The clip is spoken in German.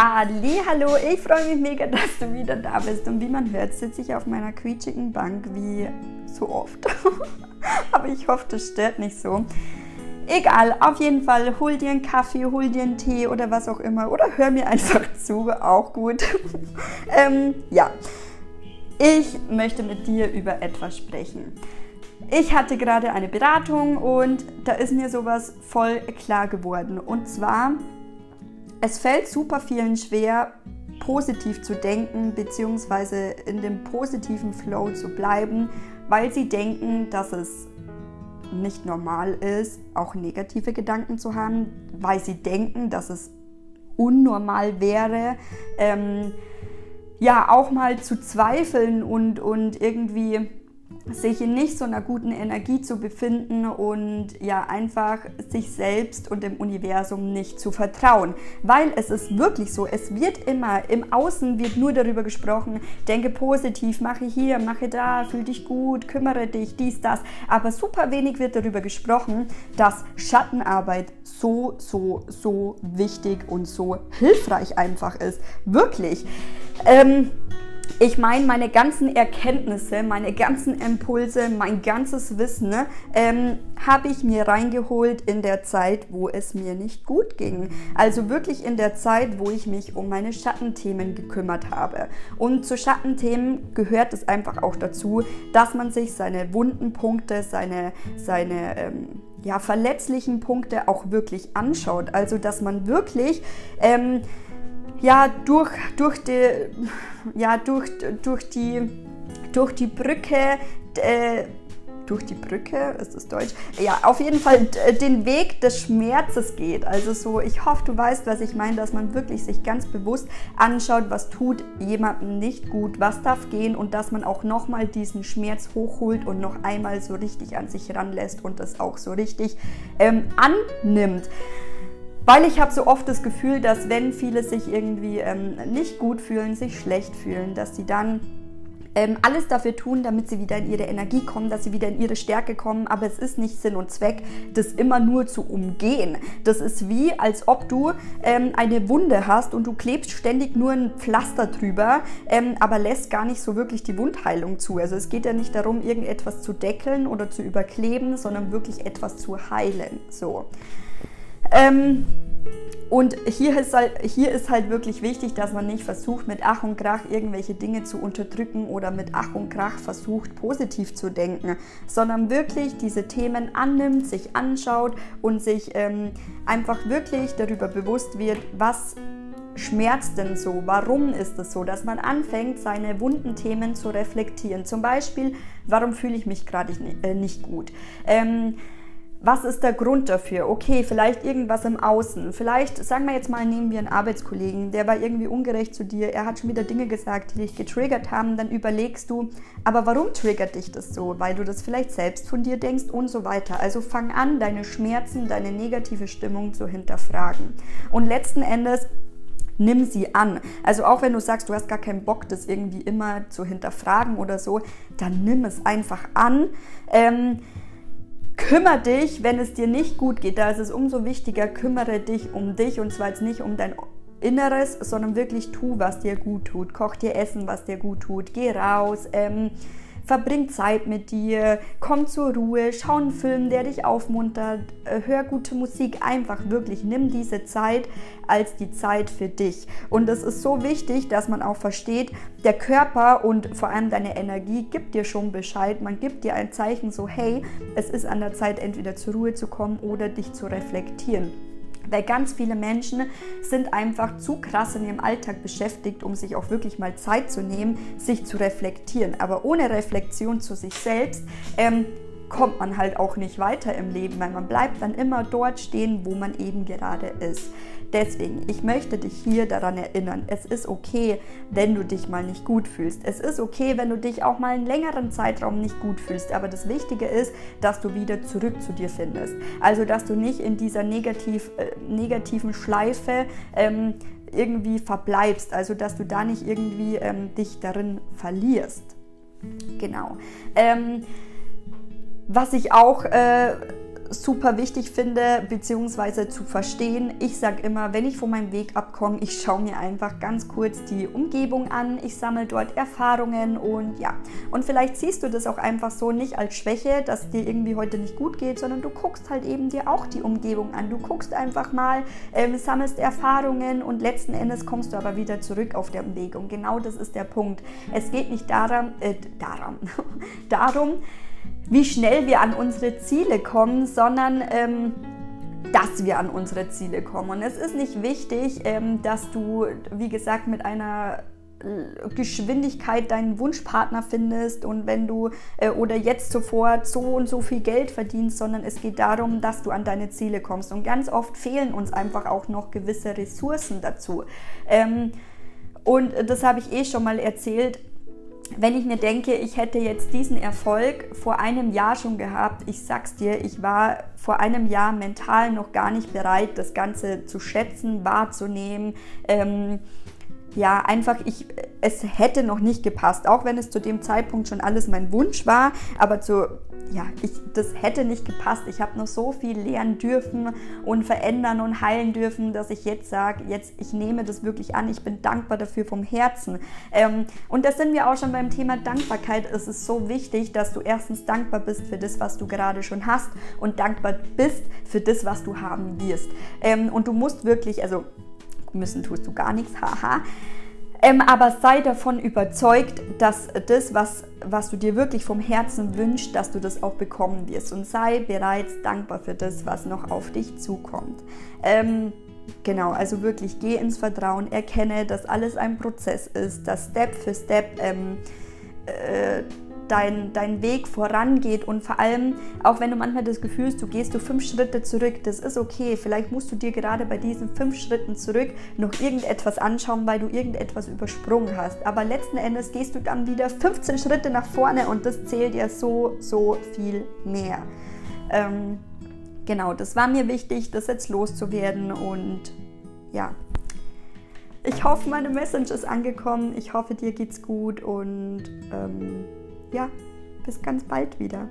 Halli, hallo, ich freue mich mega, dass du wieder da bist. Und wie man hört, sitze ich auf meiner quietschigen Bank wie so oft. Aber ich hoffe, das stört nicht so. Egal, auf jeden Fall, hol dir einen Kaffee, hol dir einen Tee oder was auch immer. Oder hör mir einfach zu, auch gut. ähm, ja, ich möchte mit dir über etwas sprechen. Ich hatte gerade eine Beratung und da ist mir sowas voll klar geworden. Und zwar es fällt super vielen schwer, positiv zu denken bzw. in dem positiven Flow zu bleiben, weil sie denken, dass es nicht normal ist, auch negative Gedanken zu haben, weil sie denken, dass es unnormal wäre, ähm, ja auch mal zu zweifeln und, und irgendwie sich in nicht so einer guten Energie zu befinden und ja einfach sich selbst und dem Universum nicht zu vertrauen. Weil es ist wirklich so, es wird immer, im Außen wird nur darüber gesprochen, denke positiv, mache hier, mache da, fühl dich gut, kümmere dich, dies, das. Aber super wenig wird darüber gesprochen, dass Schattenarbeit so, so, so wichtig und so hilfreich einfach ist. Wirklich. Ähm, ich meine, meine ganzen Erkenntnisse, meine ganzen Impulse, mein ganzes Wissen ne, ähm, habe ich mir reingeholt in der Zeit, wo es mir nicht gut ging. Also wirklich in der Zeit, wo ich mich um meine Schattenthemen gekümmert habe. Und zu Schattenthemen gehört es einfach auch dazu, dass man sich seine wunden Punkte, seine, seine ähm, ja, verletzlichen Punkte auch wirklich anschaut. Also dass man wirklich... Ähm, ja, durch, durch, die, ja, durch, durch, die, durch die Brücke, äh, durch die Brücke, ist das Deutsch? Ja, auf jeden Fall den Weg des Schmerzes geht. Also so, ich hoffe, du weißt, was ich meine, dass man wirklich sich ganz bewusst anschaut, was tut jemandem nicht gut, was darf gehen und dass man auch nochmal diesen Schmerz hochholt und noch einmal so richtig an sich ranlässt und das auch so richtig ähm, annimmt. Weil ich habe so oft das Gefühl, dass wenn viele sich irgendwie ähm, nicht gut fühlen, sich schlecht fühlen, dass sie dann ähm, alles dafür tun, damit sie wieder in ihre Energie kommen, dass sie wieder in ihre Stärke kommen. Aber es ist nicht Sinn und Zweck, das immer nur zu umgehen. Das ist wie, als ob du ähm, eine Wunde hast und du klebst ständig nur ein Pflaster drüber, ähm, aber lässt gar nicht so wirklich die Wundheilung zu. Also es geht ja nicht darum, irgendetwas zu deckeln oder zu überkleben, sondern wirklich etwas zu heilen. So. Ähm, und hier ist, halt, hier ist halt wirklich wichtig, dass man nicht versucht, mit Ach und Krach irgendwelche Dinge zu unterdrücken oder mit Ach und Krach versucht, positiv zu denken, sondern wirklich diese Themen annimmt, sich anschaut und sich ähm, einfach wirklich darüber bewusst wird, was schmerzt denn so? Warum ist es so? Dass man anfängt, seine wunden Themen zu reflektieren. Zum Beispiel, warum fühle ich mich gerade nicht, äh, nicht gut? Ähm, was ist der Grund dafür? Okay, vielleicht irgendwas im Außen. Vielleicht, sagen wir jetzt mal, nehmen wir einen Arbeitskollegen, der war irgendwie ungerecht zu dir, er hat schon wieder Dinge gesagt, die dich getriggert haben, dann überlegst du, aber warum triggert dich das so? Weil du das vielleicht selbst von dir denkst und so weiter. Also fang an, deine Schmerzen, deine negative Stimmung zu hinterfragen. Und letzten Endes nimm sie an. Also auch wenn du sagst, du hast gar keinen Bock, das irgendwie immer zu hinterfragen oder so, dann nimm es einfach an. Ähm, kümmere dich, wenn es dir nicht gut geht. Da ist es umso wichtiger, kümmere dich um dich und zwar jetzt nicht um dein Inneres, sondern wirklich tu, was dir gut tut. Koch dir Essen, was dir gut tut. Geh raus. Ähm, verbring Zeit mit dir, komm zur Ruhe, schau einen Film, der dich aufmuntert, äh, hör gute Musik, einfach wirklich nimm diese Zeit als die Zeit für dich. Und es ist so wichtig, dass man auch versteht, der Körper und vor allem deine Energie gibt dir schon Bescheid, man gibt dir ein Zeichen so, hey, es ist an der Zeit, entweder zur Ruhe zu kommen oder dich zu reflektieren. Weil ganz viele Menschen sind einfach zu krass in ihrem Alltag beschäftigt, um sich auch wirklich mal Zeit zu nehmen, sich zu reflektieren. Aber ohne Reflexion zu sich selbst ähm, kommt man halt auch nicht weiter im Leben, weil man bleibt dann immer dort stehen, wo man eben gerade ist. Deswegen, ich möchte dich hier daran erinnern, es ist okay, wenn du dich mal nicht gut fühlst. Es ist okay, wenn du dich auch mal einen längeren Zeitraum nicht gut fühlst. Aber das Wichtige ist, dass du wieder zurück zu dir findest. Also, dass du nicht in dieser negativ, äh, negativen Schleife ähm, irgendwie verbleibst. Also, dass du da nicht irgendwie ähm, dich darin verlierst. Genau. Ähm, was ich auch... Äh, super wichtig finde, beziehungsweise zu verstehen. Ich sage immer, wenn ich von meinem Weg abkomme, ich schaue mir einfach ganz kurz die Umgebung an, ich sammle dort Erfahrungen und ja. Und vielleicht siehst du das auch einfach so nicht als Schwäche, dass dir irgendwie heute nicht gut geht, sondern du guckst halt eben dir auch die Umgebung an. Du guckst einfach mal, ähm, sammelst Erfahrungen und letzten Endes kommst du aber wieder zurück auf der Umgebung. Genau das ist der Punkt. Es geht nicht daran, äh, daran, darum, wie schnell wir an unsere Ziele kommen, sondern ähm, dass wir an unsere Ziele kommen. Und es ist nicht wichtig, ähm, dass du, wie gesagt, mit einer äh, Geschwindigkeit deinen Wunschpartner findest und wenn du äh, oder jetzt sofort so und so viel Geld verdienst, sondern es geht darum, dass du an deine Ziele kommst. Und ganz oft fehlen uns einfach auch noch gewisse Ressourcen dazu. Ähm, und das habe ich eh schon mal erzählt wenn ich mir denke, ich hätte jetzt diesen Erfolg vor einem Jahr schon gehabt, ich sag's dir, ich war vor einem Jahr mental noch gar nicht bereit, das Ganze zu schätzen, wahrzunehmen. Ähm, ja, einfach, ich, es hätte noch nicht gepasst, auch wenn es zu dem Zeitpunkt schon alles mein Wunsch war, aber zu ja, ich, das hätte nicht gepasst. Ich habe noch so viel lernen dürfen und verändern und heilen dürfen, dass ich jetzt sage, jetzt ich nehme das wirklich an. Ich bin dankbar dafür vom Herzen. Ähm, und da sind wir auch schon beim Thema Dankbarkeit. Es ist so wichtig, dass du erstens dankbar bist für das, was du gerade schon hast und dankbar bist für das, was du haben wirst. Ähm, und du musst wirklich, also müssen tust du gar nichts, haha. Ähm, aber sei davon überzeugt, dass das, was, was du dir wirklich vom Herzen wünschst, dass du das auch bekommen wirst. Und sei bereits dankbar für das, was noch auf dich zukommt. Ähm, genau, also wirklich geh ins Vertrauen, erkenne, dass alles ein Prozess ist, dass Step für Step ähm, äh, dein, dein Weg vorangeht und vor allem, auch wenn du manchmal das Gefühl hast, du gehst du fünf Schritte zurück, das ist okay. Vielleicht musst du dir gerade bei diesen fünf Schritten zurück noch irgendetwas anschauen, weil du irgendetwas übersprungen hast. Aber letzten Endes gehst du dann wieder 15 Schritte nach vorne und das zählt ja so, so viel mehr. Ähm, genau, das war mir wichtig, das jetzt loszuwerden und ja. Ich hoffe, meine Message ist angekommen. Ich hoffe, dir geht's gut und ähm, ja, bis ganz bald wieder.